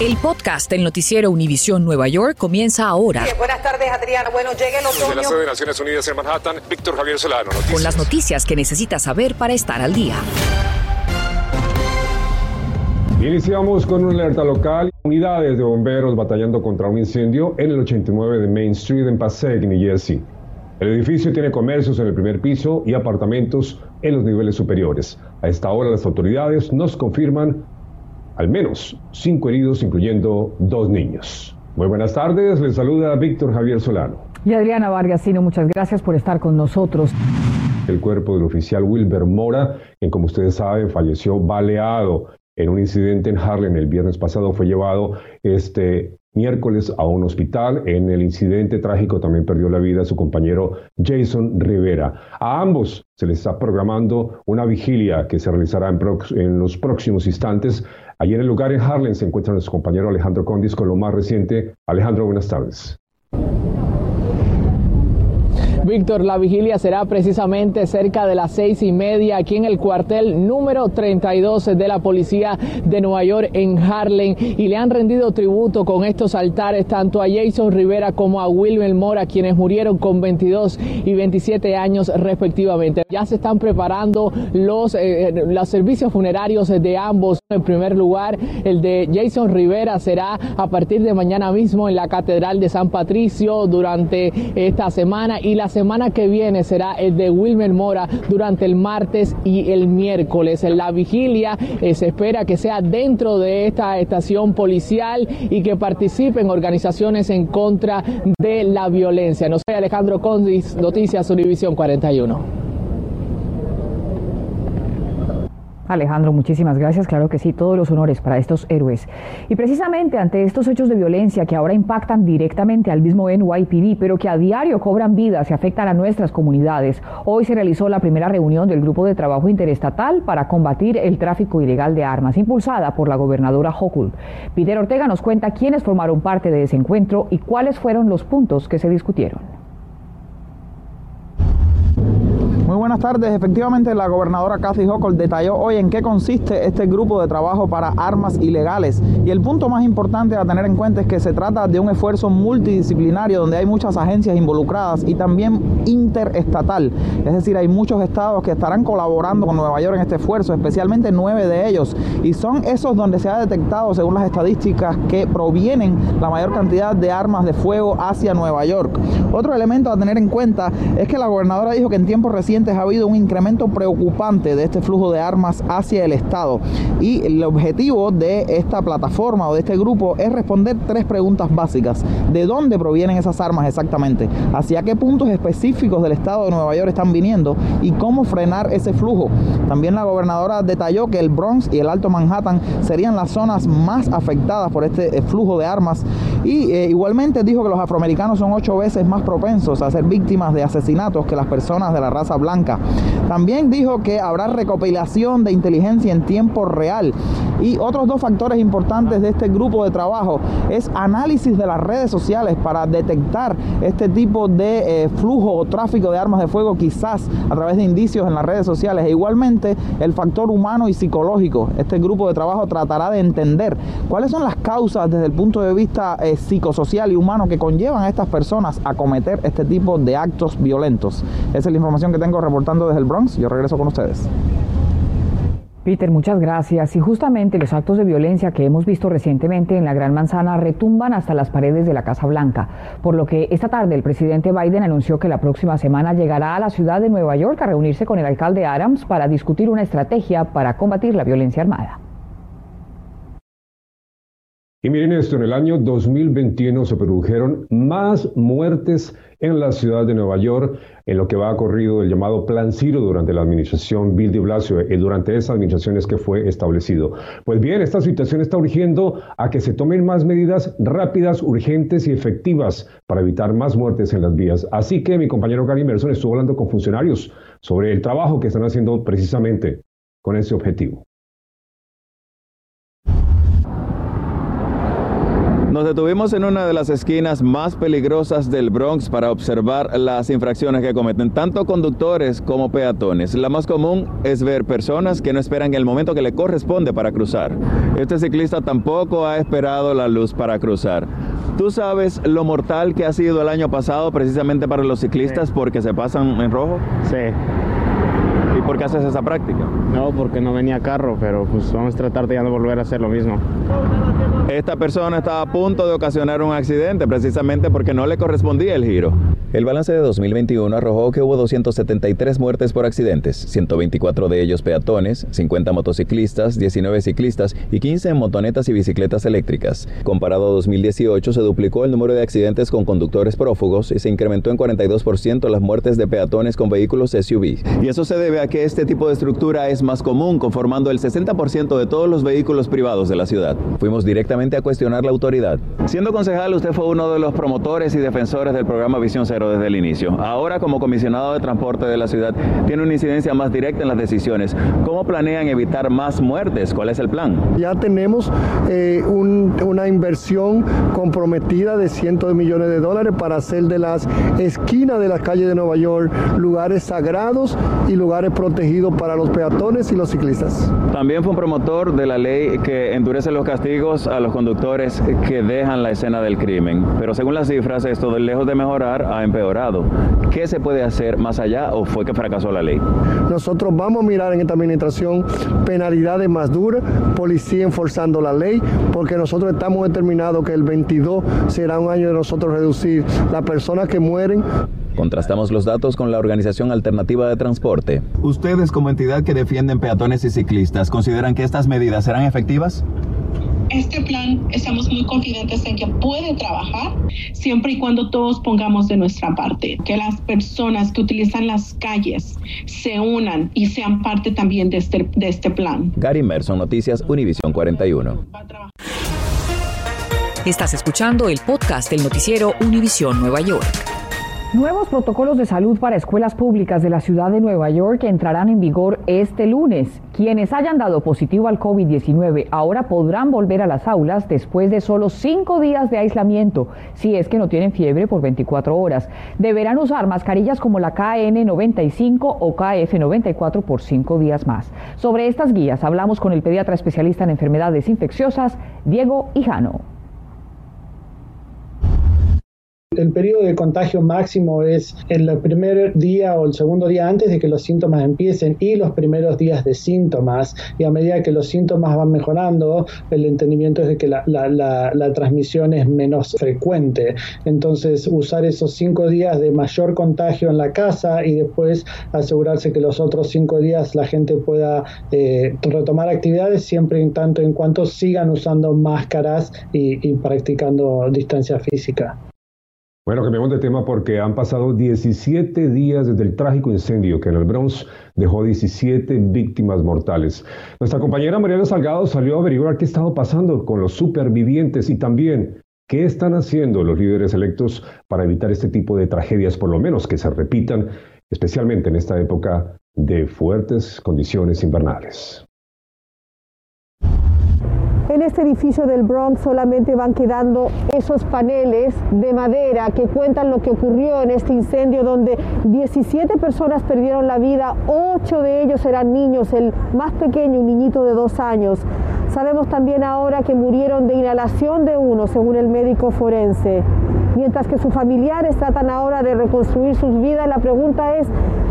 El podcast del noticiero Univisión Nueva York comienza ahora. buenas tardes, Adriana. Bueno, llega el otoño. Desde la sede de Naciones Unidas en Manhattan, Víctor Javier Solano. Noticias. Con las noticias que necesitas saber para estar al día. Iniciamos con una alerta local. Unidades de bomberos batallando contra un incendio en el 89 de Main Street en Passaic, New Jersey. El edificio tiene comercios en el primer piso y apartamentos en los niveles superiores. A esta hora las autoridades nos confirman al menos cinco heridos, incluyendo dos niños. Muy buenas tardes, les saluda Víctor Javier Solano. Y Adriana Vargasino, muchas gracias por estar con nosotros. El cuerpo del oficial Wilber Mora, quien como ustedes saben falleció baleado en un incidente en Harlem el viernes pasado, fue llevado este miércoles a un hospital. En el incidente trágico también perdió la vida su compañero Jason Rivera. A ambos se les está programando una vigilia que se realizará en, en los próximos instantes. Allí en el lugar en Harlem se encuentra nuestro compañero Alejandro Condis con lo más reciente. Alejandro, buenas tardes. Víctor, la vigilia será precisamente cerca de las seis y media aquí en el cuartel número 32 de la policía de Nueva York en Harlem y le han rendido tributo con estos altares tanto a Jason Rivera como a Wilmer Mora, quienes murieron con 22 y 27 años respectivamente. Ya se están preparando los, eh, los servicios funerarios de ambos. En primer lugar, el de Jason Rivera será a partir de mañana mismo en la Catedral de San Patricio durante esta semana y la semana que viene será el de Wilmer Mora durante el martes y el miércoles. La vigilia eh, se espera que sea dentro de esta estación policial y que participen organizaciones en contra de la violencia. No sé, Alejandro Condis, Noticias Univisión 41. Alejandro, muchísimas gracias. Claro que sí, todos los honores para estos héroes. Y precisamente ante estos hechos de violencia que ahora impactan directamente al mismo NYPD, pero que a diario cobran vidas y afectan a nuestras comunidades, hoy se realizó la primera reunión del Grupo de Trabajo Interestatal para combatir el tráfico ilegal de armas, impulsada por la gobernadora Hochul. Peter Ortega nos cuenta quiénes formaron parte de ese encuentro y cuáles fueron los puntos que se discutieron. Muy buenas tardes. Efectivamente, la gobernadora Kathy Hochul detalló hoy en qué consiste este grupo de trabajo para armas ilegales. Y el punto más importante a tener en cuenta es que se trata de un esfuerzo multidisciplinario donde hay muchas agencias involucradas y también interestatal. Es decir, hay muchos estados que estarán colaborando con Nueva York en este esfuerzo, especialmente nueve de ellos. Y son esos donde se ha detectado, según las estadísticas, que provienen la mayor cantidad de armas de fuego hacia Nueva York. Otro elemento a tener en cuenta es que la gobernadora dijo que en tiempos ha habido un incremento preocupante de este flujo de armas hacia el Estado. Y el objetivo de esta plataforma o de este grupo es responder tres preguntas básicas. ¿De dónde provienen esas armas exactamente? ¿Hacia qué puntos específicos del Estado de Nueva York están viniendo? ¿Y cómo frenar ese flujo? También la gobernadora detalló que el Bronx y el Alto Manhattan serían las zonas más afectadas por este eh, flujo de armas. Y eh, igualmente dijo que los afroamericanos son ocho veces más propensos a ser víctimas de asesinatos que las personas de la raza blanca también dijo que habrá recopilación de inteligencia en tiempo real. Y otros dos factores importantes de este grupo de trabajo es análisis de las redes sociales para detectar este tipo de eh, flujo o tráfico de armas de fuego quizás a través de indicios en las redes sociales. E igualmente el factor humano y psicológico. Este grupo de trabajo tratará de entender cuáles son las causas desde el punto de vista eh, psicosocial y humano que conllevan a estas personas a cometer este tipo de actos violentos. Esa es la información que tengo reportando desde el Bronx. Yo regreso con ustedes. Peter, muchas gracias. Y justamente los actos de violencia que hemos visto recientemente en la Gran Manzana retumban hasta las paredes de la Casa Blanca, por lo que esta tarde el presidente Biden anunció que la próxima semana llegará a la ciudad de Nueva York a reunirse con el alcalde Adams para discutir una estrategia para combatir la violencia armada. Y miren esto, en el año 2021 se produjeron más muertes en la ciudad de Nueva York en lo que va corrido el llamado Plan Ciro durante la administración Bill de Blasio y durante esa administración es que fue establecido. Pues bien, esta situación está urgiendo a que se tomen más medidas rápidas, urgentes y efectivas para evitar más muertes en las vías. Así que mi compañero Gary Merson estuvo hablando con funcionarios sobre el trabajo que están haciendo precisamente con ese objetivo. Nos detuvimos en una de las esquinas más peligrosas del Bronx para observar las infracciones que cometen tanto conductores como peatones. La más común es ver personas que no esperan el momento que le corresponde para cruzar. Este ciclista tampoco ha esperado la luz para cruzar. ¿Tú sabes lo mortal que ha sido el año pasado precisamente para los ciclistas porque se pasan en rojo? Sí. ¿Y por qué haces esa práctica? No, porque no venía carro, pero pues vamos a tratar de ya no volver a hacer lo mismo. Esta persona estaba a punto de ocasionar un accidente precisamente porque no le correspondía el giro. El balance de 2021 arrojó que hubo 273 muertes por accidentes, 124 de ellos peatones, 50 motociclistas, 19 ciclistas y 15 en motonetas y bicicletas eléctricas. Comparado a 2018, se duplicó el número de accidentes con conductores prófugos y se incrementó en 42% las muertes de peatones con vehículos SUV. Y eso se debe a que este tipo de estructura es más común, conformando el 60% de todos los vehículos privados de la ciudad. Fuimos directamente a cuestionar la autoridad. Siendo concejal, usted fue uno de los promotores y defensores del programa Visión Cero desde el inicio. Ahora, como comisionado de transporte de la ciudad, tiene una incidencia más directa en las decisiones. ¿Cómo planean evitar más muertes? ¿Cuál es el plan? Ya tenemos eh, un, una inversión comprometida de cientos de millones de dólares para hacer de las esquinas de las calles de Nueva York lugares sagrados y lugares protegidos para los peatones y los ciclistas. También fue un promotor de la ley que endurece los castigos a los conductores que dejan la escena del crimen. Pero según las cifras, esto lejos de mejorar ha empeorado. ¿Qué se puede hacer más allá o fue que fracasó la ley? Nosotros vamos a mirar en esta administración penalidades más duras, policía enforzando la ley, porque nosotros estamos determinados que el 22 será un año de nosotros reducir las personas que mueren Contrastamos los datos con la Organización Alternativa de Transporte. ¿Ustedes como entidad que defienden peatones y ciclistas consideran que estas medidas serán efectivas? Este plan estamos muy confidentes en que puede trabajar siempre y cuando todos pongamos de nuestra parte, que las personas que utilizan las calles se unan y sean parte también de este, de este plan. Gary Merson, Noticias Univisión 41. Estás escuchando el podcast del noticiero Univisión Nueva York. Nuevos protocolos de salud para escuelas públicas de la ciudad de Nueva York entrarán en vigor este lunes. Quienes hayan dado positivo al COVID-19 ahora podrán volver a las aulas después de solo cinco días de aislamiento, si es que no tienen fiebre por 24 horas. Deberán usar mascarillas como la KN95 o KF94 por cinco días más. Sobre estas guías hablamos con el pediatra especialista en enfermedades infecciosas, Diego Hijano. El periodo de contagio máximo es el primer día o el segundo día antes de que los síntomas empiecen y los primeros días de síntomas. Y a medida que los síntomas van mejorando, el entendimiento es de que la, la transmisión es menos frecuente. Entonces, usar esos cinco días de mayor contagio en la casa y después asegurarse que los otros cinco días la gente pueda eh, retomar actividades siempre en tanto en cuanto sigan usando máscaras y, y practicando distancia física. Bueno, cambiamos de tema porque han pasado 17 días desde el trágico incendio que en el Bronx dejó 17 víctimas mortales. Nuestra compañera Mariana Salgado salió a averiguar qué estaba pasando con los supervivientes y también qué están haciendo los líderes electos para evitar este tipo de tragedias, por lo menos que se repitan, especialmente en esta época de fuertes condiciones invernales. En este edificio del Bronx solamente van quedando esos paneles de madera que cuentan lo que ocurrió en este incendio donde 17 personas perdieron la vida, 8 de ellos eran niños, el más pequeño, un niñito de dos años. Sabemos también ahora que murieron de inhalación de uno, según el médico forense. Mientras que sus familiares tratan ahora de reconstruir sus vidas, la pregunta es,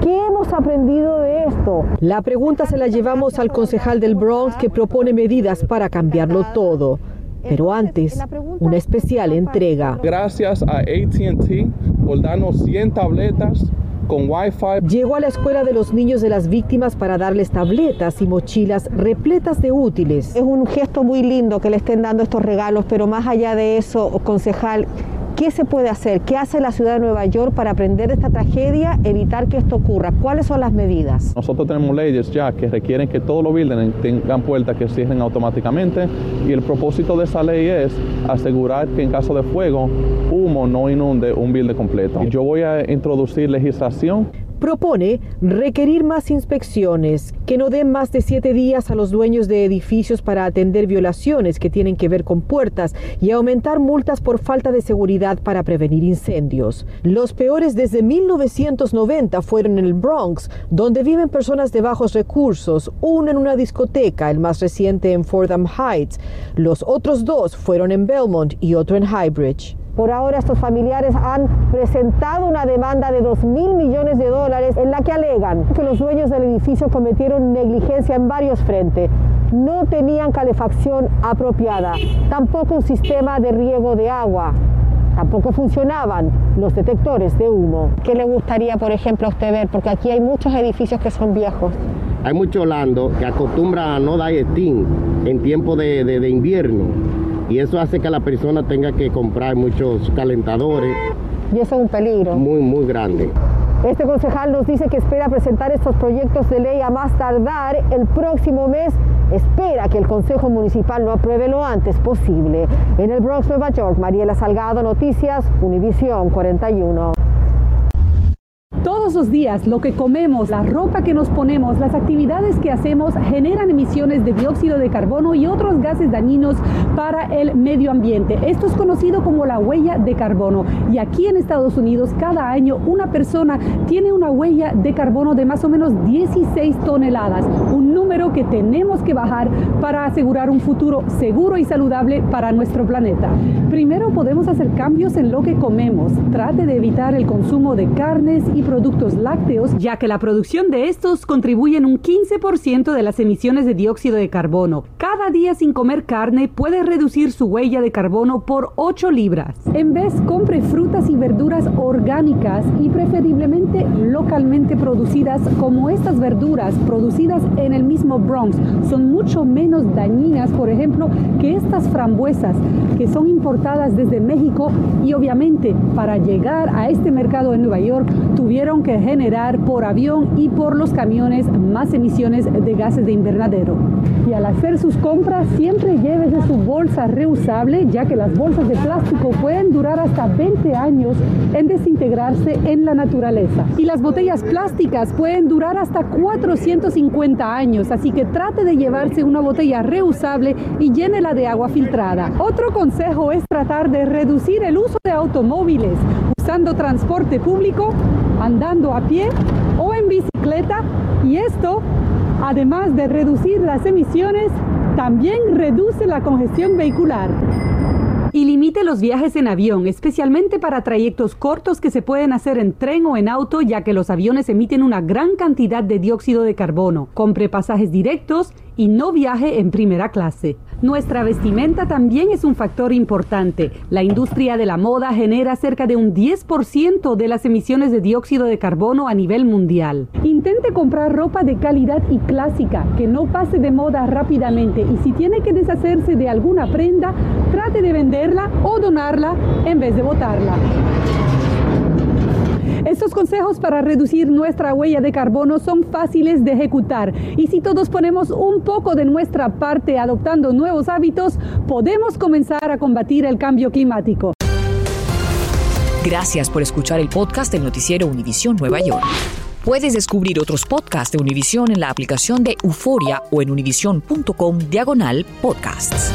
¿qué hemos aprendido de esto? La pregunta se la llevamos al concejal del Bronx que propone medidas para cambiarlo todo. Pero antes, una especial entrega. Gracias a ATT por darnos 100 tabletas con Wi-Fi. Llegó a la escuela de los niños de las víctimas para darles tabletas y mochilas repletas de útiles. Es un gesto muy lindo que le estén dando estos regalos, pero más allá de eso, concejal, ¿Qué se puede hacer? ¿Qué hace la ciudad de Nueva York para aprender de esta tragedia, evitar que esto ocurra? ¿Cuáles son las medidas? Nosotros tenemos leyes ya que requieren que todos los buildings tengan puertas que cierren automáticamente y el propósito de esa ley es asegurar que en caso de fuego, humo no inunde un building completo. Yo voy a introducir legislación propone requerir más inspecciones, que no den más de siete días a los dueños de edificios para atender violaciones que tienen que ver con puertas y aumentar multas por falta de seguridad para prevenir incendios. Los peores desde 1990 fueron en el Bronx, donde viven personas de bajos recursos, uno en una discoteca, el más reciente en Fordham Heights. Los otros dos fueron en Belmont y otro en Highbridge. Por ahora estos familiares han presentado una demanda de 2 mil millones de dólares en la que alegan que los dueños del edificio cometieron negligencia en varios frentes. No tenían calefacción apropiada, tampoco un sistema de riego de agua, tampoco funcionaban los detectores de humo. ¿Qué le gustaría, por ejemplo, a usted ver? Porque aquí hay muchos edificios que son viejos. Hay muchos holandos que acostumbran a no dar steam en tiempo de, de, de invierno y eso hace que la persona tenga que comprar muchos calentadores. Y eso es un peligro. Muy, muy grande. Este concejal nos dice que espera presentar estos proyectos de ley a más tardar el próximo mes. Espera que el Consejo Municipal lo apruebe lo antes posible. En el Bronx, Nueva York, Mariela Salgado, Noticias, Univisión 41. Los días lo que comemos, la ropa que nos ponemos, las actividades que hacemos generan emisiones de dióxido de carbono y otros gases dañinos para el medio ambiente. Esto es conocido como la huella de carbono. Y aquí en Estados Unidos cada año una persona tiene una huella de carbono de más o menos 16 toneladas, un número que tenemos que bajar para asegurar un futuro seguro y saludable para nuestro planeta. Primero podemos hacer cambios en lo que comemos. Trate de evitar el consumo de carnes y productos lácteos, ya que la producción de estos contribuye en un 15% de las emisiones de dióxido de carbono. Cada día sin comer carne puede reducir su huella de carbono por 8 libras. En vez, compre frutas y verduras orgánicas y preferiblemente localmente producidas como estas verduras producidas en el mismo Bronx. Son mucho menos dañinas, por ejemplo, que estas frambuesas que son importadas desde México y obviamente para llegar a este mercado en Nueva York tuvieron que generar por avión y por los camiones más emisiones de gases de invernadero. Y al hacer sus compras siempre llévese su bolsa reusable ya que las bolsas de plástico pueden durar hasta 20 años en desintegrarse en la naturaleza. Y las botellas plásticas pueden durar hasta 450 años, así que trate de llevarse una botella reusable y llénela de agua filtrada. Otro consejo es tratar de reducir el uso de automóviles usando transporte público, andando a pie o en bicicleta y esto, además de reducir las emisiones, también reduce la congestión vehicular. Y limite los viajes en avión, especialmente para trayectos cortos que se pueden hacer en tren o en auto, ya que los aviones emiten una gran cantidad de dióxido de carbono. Compre pasajes directos y no viaje en primera clase. Nuestra vestimenta también es un factor importante. La industria de la moda genera cerca de un 10% de las emisiones de dióxido de carbono a nivel mundial. Intente comprar ropa de calidad y clásica, que no pase de moda rápidamente y si tiene que deshacerse de alguna prenda, trate de venderla o donarla en vez de botarla. Estos consejos para reducir nuestra huella de carbono son fáciles de ejecutar y si todos ponemos un poco de nuestra parte adoptando nuevos hábitos, podemos comenzar a combatir el cambio climático. Gracias por escuchar el podcast del noticiero Univisión Nueva York. Puedes descubrir otros podcasts de Univisión en la aplicación de Euforia o en univision.com diagonal podcasts.